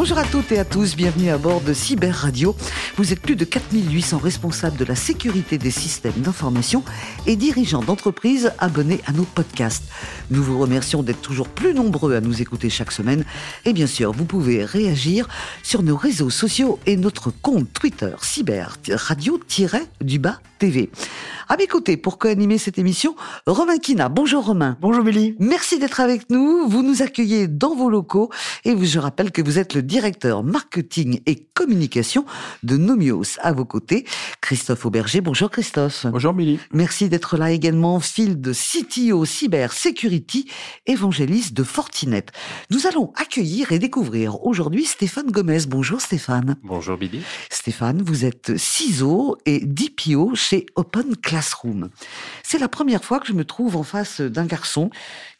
Bonjour à toutes et à tous, bienvenue à bord de Cyber Radio. Vous êtes plus de 4800 responsables de la sécurité des systèmes d'information et dirigeants d'entreprises abonnés à nos podcasts. Nous vous remercions d'être toujours plus nombreux à nous écouter chaque semaine. Et bien sûr, vous pouvez réagir sur nos réseaux sociaux et notre compte Twitter Cyber Radio-du-bas TV. À mes côtés, pour co-animer cette émission, Romain Kina. Bonjour Romain. Bonjour Billy. Merci d'être avec nous. Vous nous accueillez dans vos locaux et je rappelle que vous êtes le directeur marketing et communication de Nomios. À vos côtés, Christophe Auberger. Bonjour Christophe. Bonjour Billy. Merci d'être là également. Phil de CTO Cyber Security, évangéliste de Fortinet. Nous allons accueillir et découvrir aujourd'hui Stéphane Gomez. Bonjour Stéphane. Bonjour Billy. Stéphane, vous êtes CISO et DPO chez Open Classroom. C'est la première fois que je me trouve en face d'un garçon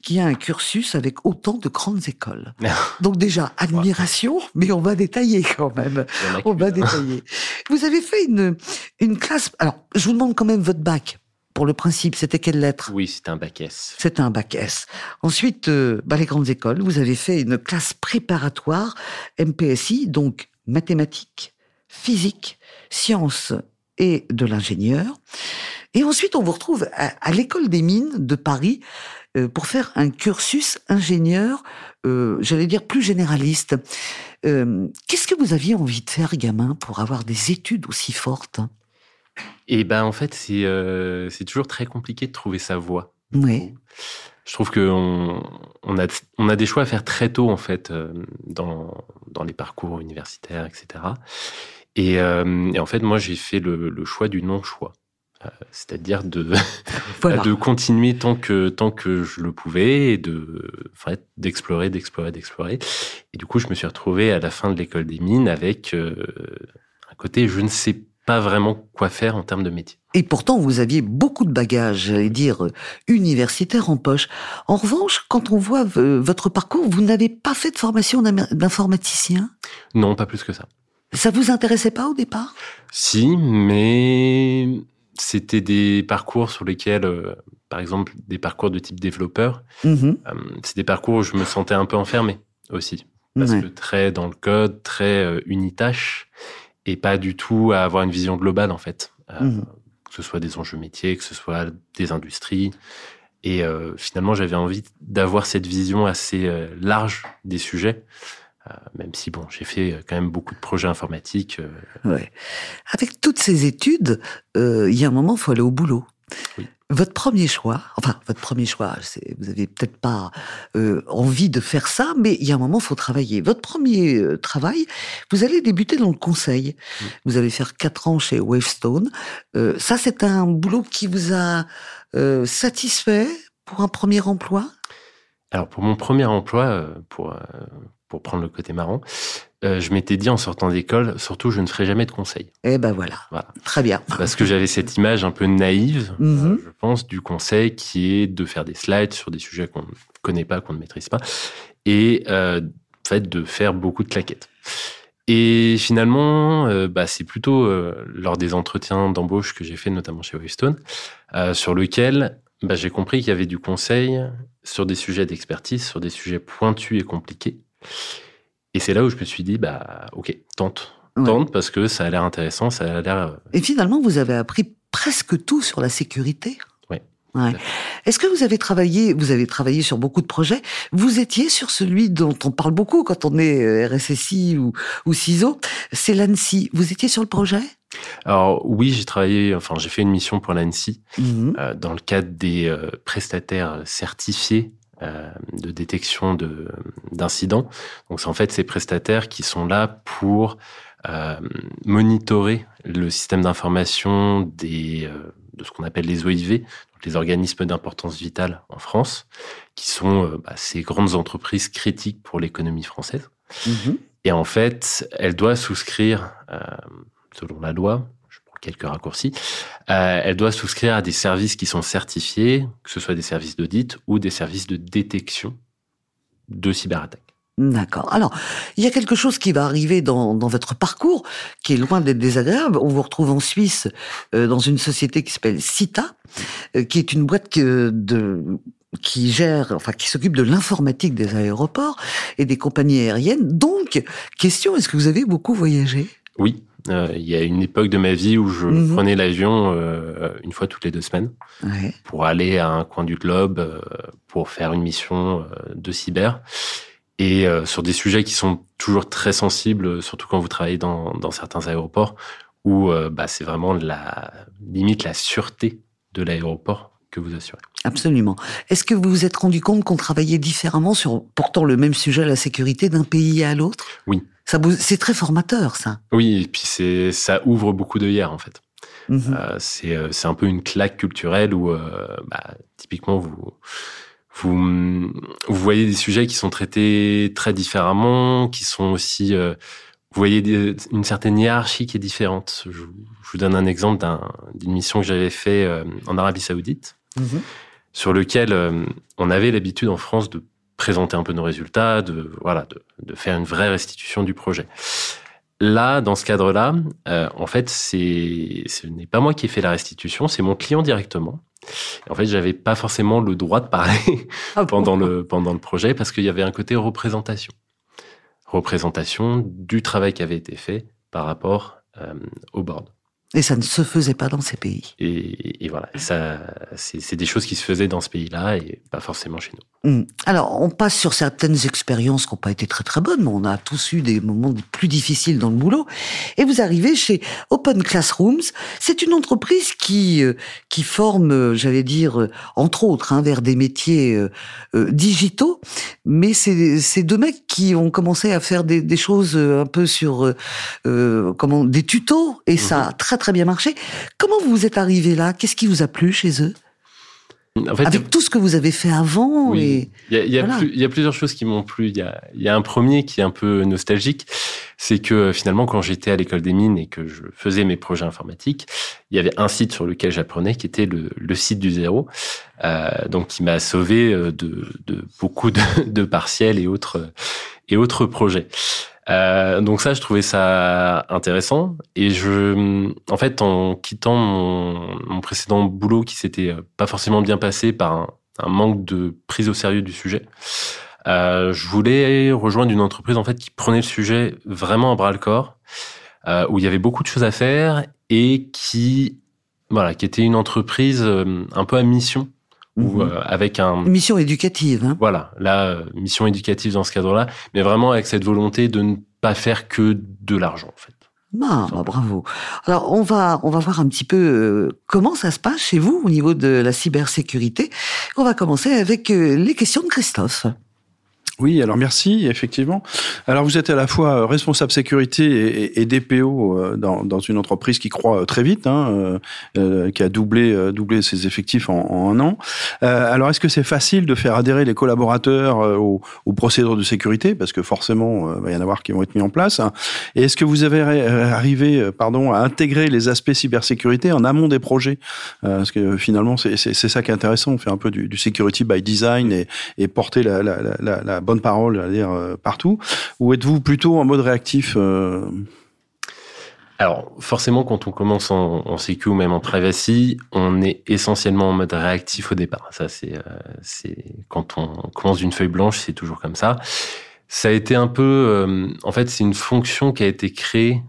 qui a un cursus avec autant de grandes écoles. Donc déjà, admiration, mais on va détailler quand même. On va détailler. Vous avez fait une, une classe... Alors, je vous demande quand même votre bac. Pour le principe, c'était quelle lettre? Oui, c'était un bac S. C'était un bac S. Ensuite, euh, bah, les grandes écoles, vous avez fait une classe préparatoire MPSI, donc mathématiques, physique, sciences et de l'ingénieur. Et ensuite, on vous retrouve à, l'école des mines de Paris euh, pour faire un cursus ingénieur, euh, j'allais dire plus généraliste. Euh, qu'est-ce que vous aviez envie de faire, gamin, pour avoir des études aussi fortes? Eh ben, en fait, c'est c'est toujours très compliqué de trouver sa voie. Oui. Je trouve qu'on on a, on a des choix à faire très tôt, en fait, dans, dans les parcours universitaires, etc. Et, et en fait, moi, j'ai fait le, le choix du non-choix. Euh, c'est-à-dire de de continuer tant que tant que je le pouvais et de d'explorer d'explorer d'explorer et du coup je me suis retrouvé à la fin de l'école des mines avec euh, un côté je ne sais pas vraiment quoi faire en termes de métier. Et pourtant, vous aviez beaucoup de bagages, j'allais dire, universitaires en poche. En revanche, quand on voit votre parcours, vous n'avez pas fait de formation d'informaticien? Non, pas plus que ça. Ça vous intéressait pas au départ? Si, mais c'était des parcours sur lesquels, euh, par exemple, des parcours de type développeur, mm-hmm. euh, c'est des parcours où je me sentais un peu enfermé aussi. Parce que très dans le code, très euh, unitache, et pas du tout à avoir une vision globale, en fait. Mm-hmm. Que ce soit des enjeux métiers, que ce soit des industries. Et finalement, j'avais envie d'avoir cette vision assez large des sujets euh, même si bon, j'ai fait euh, quand même beaucoup de projets informatiques. Euh. Ouais. Avec toutes ces études, il y a un moment, il faut aller au boulot. Votre premier choix, enfin votre premier choix, vous avez peut-être pas envie de faire ça, mais il y a un moment, faut travailler. Votre premier travail, vous allez débuter dans le conseil. Vous allez faire quatre ans chez Wavestone. ça, c'est un boulot qui vous a satisfait pour un premier emploi? Alors pour mon premier emploi, pour pour prendre le côté marrant, euh, je m'étais dit en sortant d'école, surtout, je ne ferai jamais de conseil. Eh ben voilà. Très bien. Parce que j'avais cette image un peu naïve, mhm. euh, je pense, du conseil qui est de faire des slides sur des sujets qu'on ne connaît pas, qu'on ne maîtrise pas, et euh, fait de faire beaucoup de claquettes. Et finalement, euh, bah, c'est plutôt lors des entretiens d'embauche que j'ai fait, notamment chez Wavestone, sur lequel bah, j'ai compris qu'il y avait du conseil sur des sujets d'expertise, sur des sujets pointus et compliqués, et c'est là où je me suis dit, bah, ok, tente. Tente parce que ça a l'air intéressant, ça a l'air. Euh, Et finalement, vous avez appris presque tout sur la sécurité. Oui. Ouais. Est-ce que vous avez travaillé, vous avez travaillé sur beaucoup de projets? Vous étiez sur celui dont on parle beaucoup quand on est euh, RSSI ou, ou CISO, c'est l'ANSI. Vous étiez sur le projet? Alors oui, j'ai travaillé, enfin j'ai fait une mission pour l'ANSI mmh. euh, dans le cadre des prestataires certifiés euh, de détection de, d'incidents. Donc c'est en fait ces prestataires qui sont là pour euh, monitorer le système d'information des euh, de ce qu'on appelle les OIV, donc les organismes d'importance vitale en France, qui sont euh, bah, ces grandes entreprises critiques pour l'économie française. Mm-hmm. Et en fait, elle doit souscrire, selon la loi, quelques raccourcis, euh, elle doit souscrire à des services qui sont certifiés, que ce soit des services d'audit ou des services de détection de cyberattaques. D'accord. Alors, il y a quelque chose qui va arriver dans, dans votre parcours qui est loin d'être désagréable. On vous retrouve en Suisse euh, dans une société qui s'appelle CITA, euh, qui est une boîte que de qui gère, enfin qui s'occupe de l'informatique des aéroports et des compagnies aériennes. Donc, question, est-ce que vous avez beaucoup voyagé? Oui, euh, il y a une époque de ma vie où je mhm. prenais l'avion euh, une fois toutes les deux semaines ouais. pour aller à un coin du globe euh, pour faire une mission de cyber et sur des sujets qui sont toujours très sensibles, surtout quand vous travaillez dans, dans certains aéroports où bah, c'est vraiment la limite la sûreté de l'aéroport que vous assurez. Absolument. Est-ce que vous vous êtes rendu compte qu'on travaillait différemment sur pourtant le même sujet, la sécurité, d'un pays à l'autre? Oui. Ça, c'est très formateur, ça. Oui, et puis c'est, ça ouvre beaucoup d'œillères, en fait. Mhm. Euh, c'est, euh, c'est un peu une claque culturelle où, euh, bah, typiquement, vous, vous, vous voyez des sujets qui sont traités très différemment, qui sont aussi, euh, vous voyez des, une certaine hiérarchie qui est différente. Je, je vous donne un exemple d'un, d'une mission que j'avais fait en Arabie Saoudite. Mhm sur lequel on avait l'habitude en France de présenter un peu nos résultats, de voilà, de, de faire une vraie restitution du projet. Là, dans ce cadre-là, euh, en fait, c'est ce n'est pas moi qui ai fait la restitution, c'est mon client directement. En fait, j'avais pas forcément le droit de parler ah pendant le pendant le projet parce qu'il y avait un côté représentation, représentation du travail qui avait été fait par rapport euh, au board. Et ça ne se faisait pas dans ces pays. Et, et voilà, ça, c'est des choses qui se faisaient dans ce pays-là et pas forcément chez nous. Hum. Alors, on passe sur certaines expériences qui n'ont pas été très très bonnes, mais on a tous eu des moments plus difficiles dans le boulot. Et vous arrivez chez Open Classrooms. C'est une entreprise qui euh, qui forme, euh, j'allais dire, euh, entre autres, hein, vers des métiers euh, digitaux. Mais c'est c'est deux mecs qui ont commencé à faire des, des choses un peu sur euh, comment des tutos et ça a très très bien marché. Comment vous êtes arrivé là? Qu'est-ce qui vous a plu chez eux? En fait, Avec tout ce que vous avez fait avant oui. Il y a, y, a voilà. y a, plusieurs choses qui m'ont plu. Il y a, un premier qui est un peu nostalgique, c'est que finalement, quand j'étais à l'école des mines et que je faisais mes projets informatiques, il y avait un site sur lequel j'apprenais qui était le, site du zéro, euh, donc qui m'a sauvé de, de beaucoup de, de, partiels et autres et autres projets. Euh, donc ça, je trouvais ça intéressant. Et je, en fait, en quittant mon, mon précédent boulot qui s'était pas forcément bien passé par un, manque de prise au sérieux du sujet, euh, je voulais rejoindre une entreprise en fait qui prenait le sujet vraiment à bras le corps, euh, où il y avait beaucoup de choses à faire et qui, voilà, qui était une entreprise euh, un peu à mission ou euh, avec un mission éducative. Hein. Voilà, la mission éducative dans ce cadre-là, mais vraiment avec cette volonté de ne pas faire que de l'argent en fait. Ah, bah, bravo. Alors on va on va voir un petit peu euh, comment ça se passe chez vous au niveau de la cybersécurité. On va commencer avec euh, les questions de Christophe. Oui, alors merci, effectivement. Alors vous êtes à la fois responsable sécurité et, et DPO euh, dans, dans, une entreprise qui croît très vite, hein, euh, euh qui a doublé, euh, doublé ses effectifs en, en un an. Euh, alors est-ce que c'est facile de faire adhérer les collaborateurs aux, aux, procédures de sécurité? Parce que forcément, il y en avoir qui vont être mis en place. Et est-ce que vous avez arrivé pardon, à intégrer les aspects cybersécurité en amont des projets? Parce que finalement, c'est ça qui est intéressant. On fait un peu du, du security by design et, et porter la, la, la, la bonne parole, à dire, euh, partout Ou êtes-vous plutôt en mode réactif euh alors, forcément, quand on commence en, en sécu ou même en privacy, on est essentiellement en mode réactif au départ. Ça, c'est, euh, c'est quand on commence d'une feuille blanche, c'est toujours comme ça. Ça a été un peu, en fait, c'est une fonction qui a été créée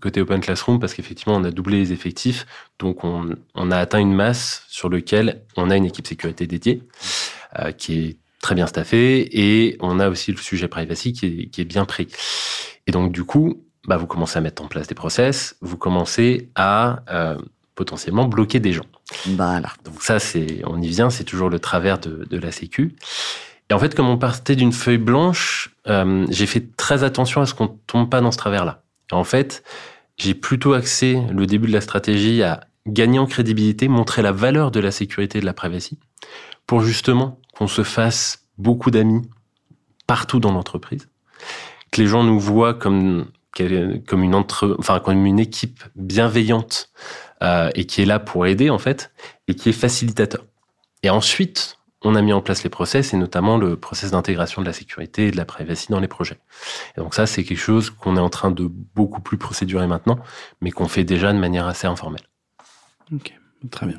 côté Open Classroom parce qu'effectivement, on a doublé les effectifs, donc on, a atteint une masse sur lequel on a une équipe sécurité dédiée qui est très bien staffé et on a aussi le sujet privacy qui est, qui est bien pris. Et donc, du coup, bah, vous commencez à mettre en place des process, vous commencez à euh, potentiellement bloquer des gens. Voilà. Donc ça, c'est, on y vient, c'est toujours le travers de, de la Sécu. Et en fait, comme on partait d'une feuille blanche, euh, j'ai fait très attention à ce qu'on tombe pas dans ce travers-là. En fait, j'ai plutôt axé le début de la stratégie à gagner en crédibilité, montrer la valeur de la sécurité et de la privacy, pour justement qu'on se fasse beaucoup d'amis partout dans l'entreprise, que les gens nous voient comme une équipe bienveillante euh, et qui est là pour aider en fait et qui est facilitateur. Et ensuite, on a mis en place les process et notamment le process d'intégration de la sécurité et de la privacy dans les projets. Et donc ça, c'est quelque chose qu'on est en train de beaucoup plus procédurer maintenant, mais qu'on fait déjà de manière assez informelle. Ok, très bien.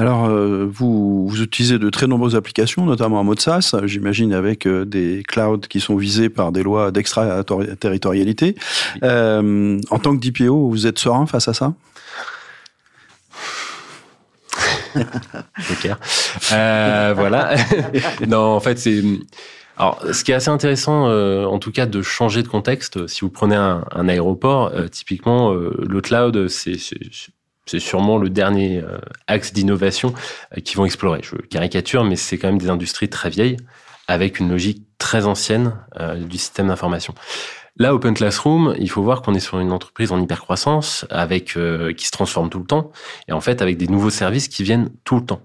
Alors, euh, vous, vous, utilisez de très nombreuses applications, notamment en mode SaaS, j'imagine avec euh, des clouds qui sont visés par des lois d'extraterritorialité. Euh, en tant que DPO, vous êtes serein face à ça? Clair. Euh, voilà. non, en fait, c'est. Alors, ce qui est assez intéressant, euh, en tout cas, de changer de contexte, si vous prenez un, un aéroport, euh, typiquement, le cloud, c'est c'est sûrement le dernier euh, axe d'innovation euh, qu'ils vont explorer. Je caricature, mais c'est quand même des industries très vieilles, avec une logique très ancienne euh, du système d'information. Là, Open Classroom, il faut voir qu'on est sur une entreprise en hypercroissance, avec qui se transforme tout le temps, et en fait avec des nouveaux services qui viennent tout le temps.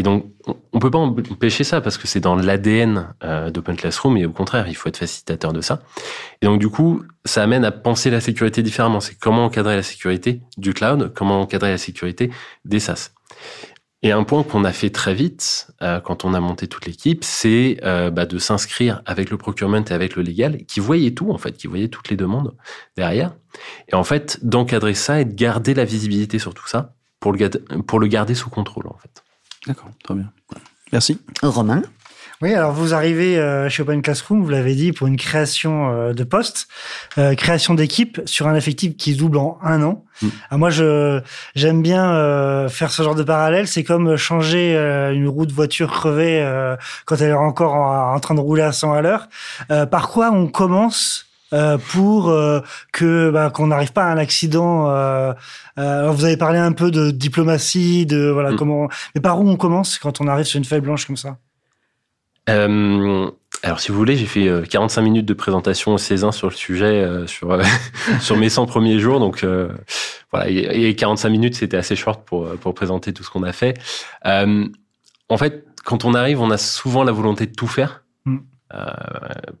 Et donc, on peut pas empêcher ça parce que c'est dans l'ADN euh, d'Open Classroom et au contraire, il faut être facilitateur de ça. Et donc, du coup, ça amène à penser la sécurité différemment. C'est comment encadrer la sécurité du cloud, comment encadrer la sécurité des SaaS. Et un point qu'on a fait très vite euh, quand on a monté toute l'équipe, c'est euh, bah, de s'inscrire avec le procurement et avec le légal, qui voyait tout en fait, qui voyait toutes les demandes derrière, et en fait d'encadrer ça et de garder la visibilité sur tout ça pour le garder sous contrôle en fait. D'accord, très bien. Merci. Romain oui, alors vous arrivez euh, chez Open Classroom, vous l'avez dit, pour une création euh, de poste, euh, création d'équipe sur un effectif qui double en un an. Mm. Alors moi, je j'aime bien faire ce genre de parallèle. C'est comme changer une roue de voiture crevée quand elle est encore en, en, train de rouler à 100 à l'heure. par quoi on commence euh, pour euh, que bah, qu'on n'arrive pas à un accident. Euh, alors vous avez parlé un peu de diplomatie, de voilà mm. comment. Mais par où on commence quand on arrive sur une feuille blanche comme ça? Alors, si vous voulez, j'ai fait 45 minutes de présentation au Césin sur le sujet sur sur mes 100 premiers jours. Donc voilà, et 45 minutes, c'était assez short pour pour présenter tout ce qu'on a fait. en fait, quand on arrive, on a souvent la volonté de tout faire. Euh,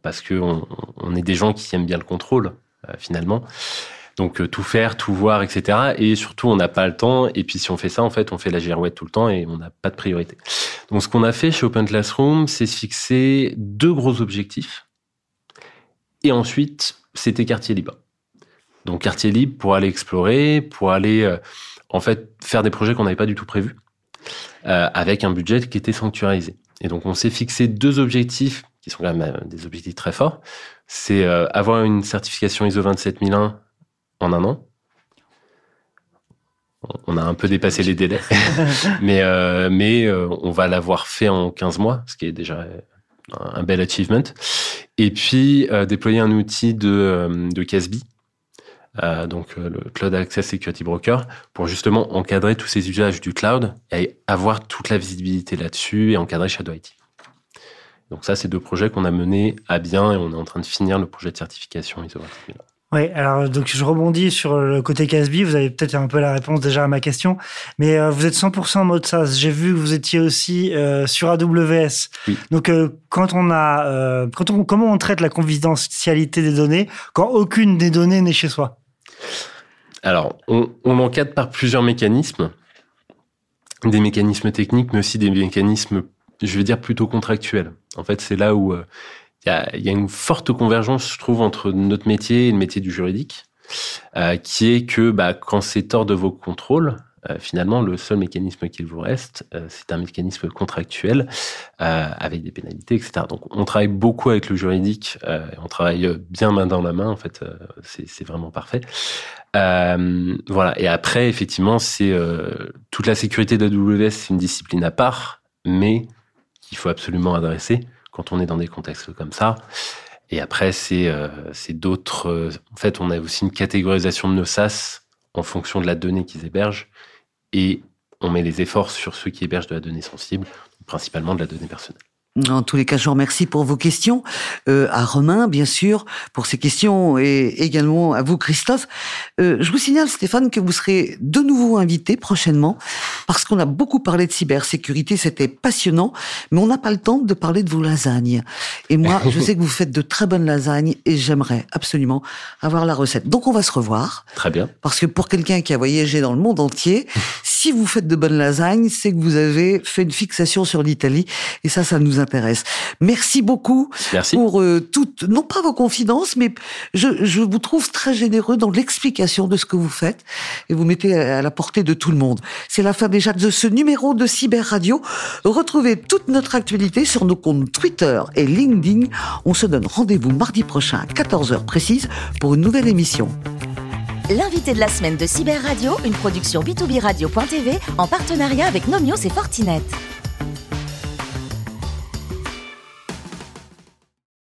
parce que on, on, est des gens qui aiment bien le contrôle euh, finalement. Donc euh, tout faire, tout voir, etc. Et surtout, on n'a pas le temps. Et puis si on fait ça, en fait, on fait la girouette tout le temps et on n'a pas de priorité. Donc ce qu'on a fait chez Open Classroom, c'est se fixer deux gros objectifs. Et ensuite, c'était quartier libre. Donc quartier libre pour aller explorer, pour aller en fait faire des projets qu'on n'avait pas du tout prévus, avec un budget qui était sanctuarisé. Et donc on s'est fixé deux objectifs qui sont quand même euh, des objectifs très forts, c'est euh, avoir une certification ISO 27001 en un an. On a un peu dépassé les délais, mais euh, mais on va l'avoir fait en 15 mois, ce qui est déjà un bel achievement. Et puis déployer un outil de de donc le Cloud Access Security Broker, pour justement encadrer tous ces usages du cloud et avoir toute la visibilité là-dessus et encadrer Shadow IT. Donc ça, c'est deux projets qu'on a menés à bien et on est en train de finir le projet de certification ISO 27000. Oui, alors donc je rebondis sur le côté Casby. Vous avez peut-être un peu la réponse déjà à ma question, mais euh, vous êtes 100% en mode SaaS. J'ai vu que vous étiez aussi euh, sur AWS. Oui. Donc euh, quand on a, euh, quand on, comment on traite la confidentialité des données quand aucune des données n'est chez soi? Alors on, on encadre par plusieurs mécanismes, des mécanismes techniques, mais aussi des mécanismes je vais dire plutôt contractuel. En fait, c'est là où euh, il y, a, une forte convergence, je trouve, entre notre métier et le métier du juridique, euh, qui est que bah, quand c'est hors de vos contrôles, euh, finalement, le seul mécanisme qu'il vous reste, c'est un mécanisme contractuel avec des pénalités, etc. Donc, on travaille beaucoup avec le juridique, on travaille bien main dans la main, en fait, c'est vraiment parfait. voilà. Et après, effectivement, c'est toute la sécurité d'AWS, c'est une discipline à part, mais qu'il faut absolument adresser quand on est dans des contextes comme ça. Et après, c'est euh, d'autres. Euh, en fait, on a aussi une catégorisation de nos SaaS en fonction de la donnée qu'ils hébergent et on met les efforts sur ceux qui hébergent de la donnée sensible, principalement de la donnée personnelle. En tous les cas, je vous remercie pour vos questions. Euh, à Romain, bien sûr, pour ces questions, et également à vous, Christophe. Euh, je vous signale, Stéphane, que vous serez de nouveau invité prochainement, parce qu'on a beaucoup parlé de cybersécurité, c'était passionnant, mais on n'a pas le temps de parler de vos lasagnes. Et moi, je sais que vous faites de très bonnes lasagnes, et j'aimerais absolument avoir la recette. Donc, on va se revoir. Très bien. Parce que pour quelqu'un qui a voyagé dans le monde entier, si vous faites de bonnes lasagnes, c'est que vous avez fait une fixation sur l'Italie. Et ça, ça nous intéresse. Merci beaucoup Merci. pour euh, toutes, non pas vos confidences, mais je, je vous trouve très généreux dans l'explication de ce que vous faites. Et vous mettez à la portée de tout le monde. C'est la fin déjà de ce numéro de Cyber Radio. Retrouvez toute notre actualité sur nos comptes Twitter et LinkedIn. On se donne rendez-vous mardi prochain à 14h précise pour une nouvelle émission. L'invité de la semaine de Cyber Radio, une production b2b radio.tv en partenariat avec Nomios et Fortinet.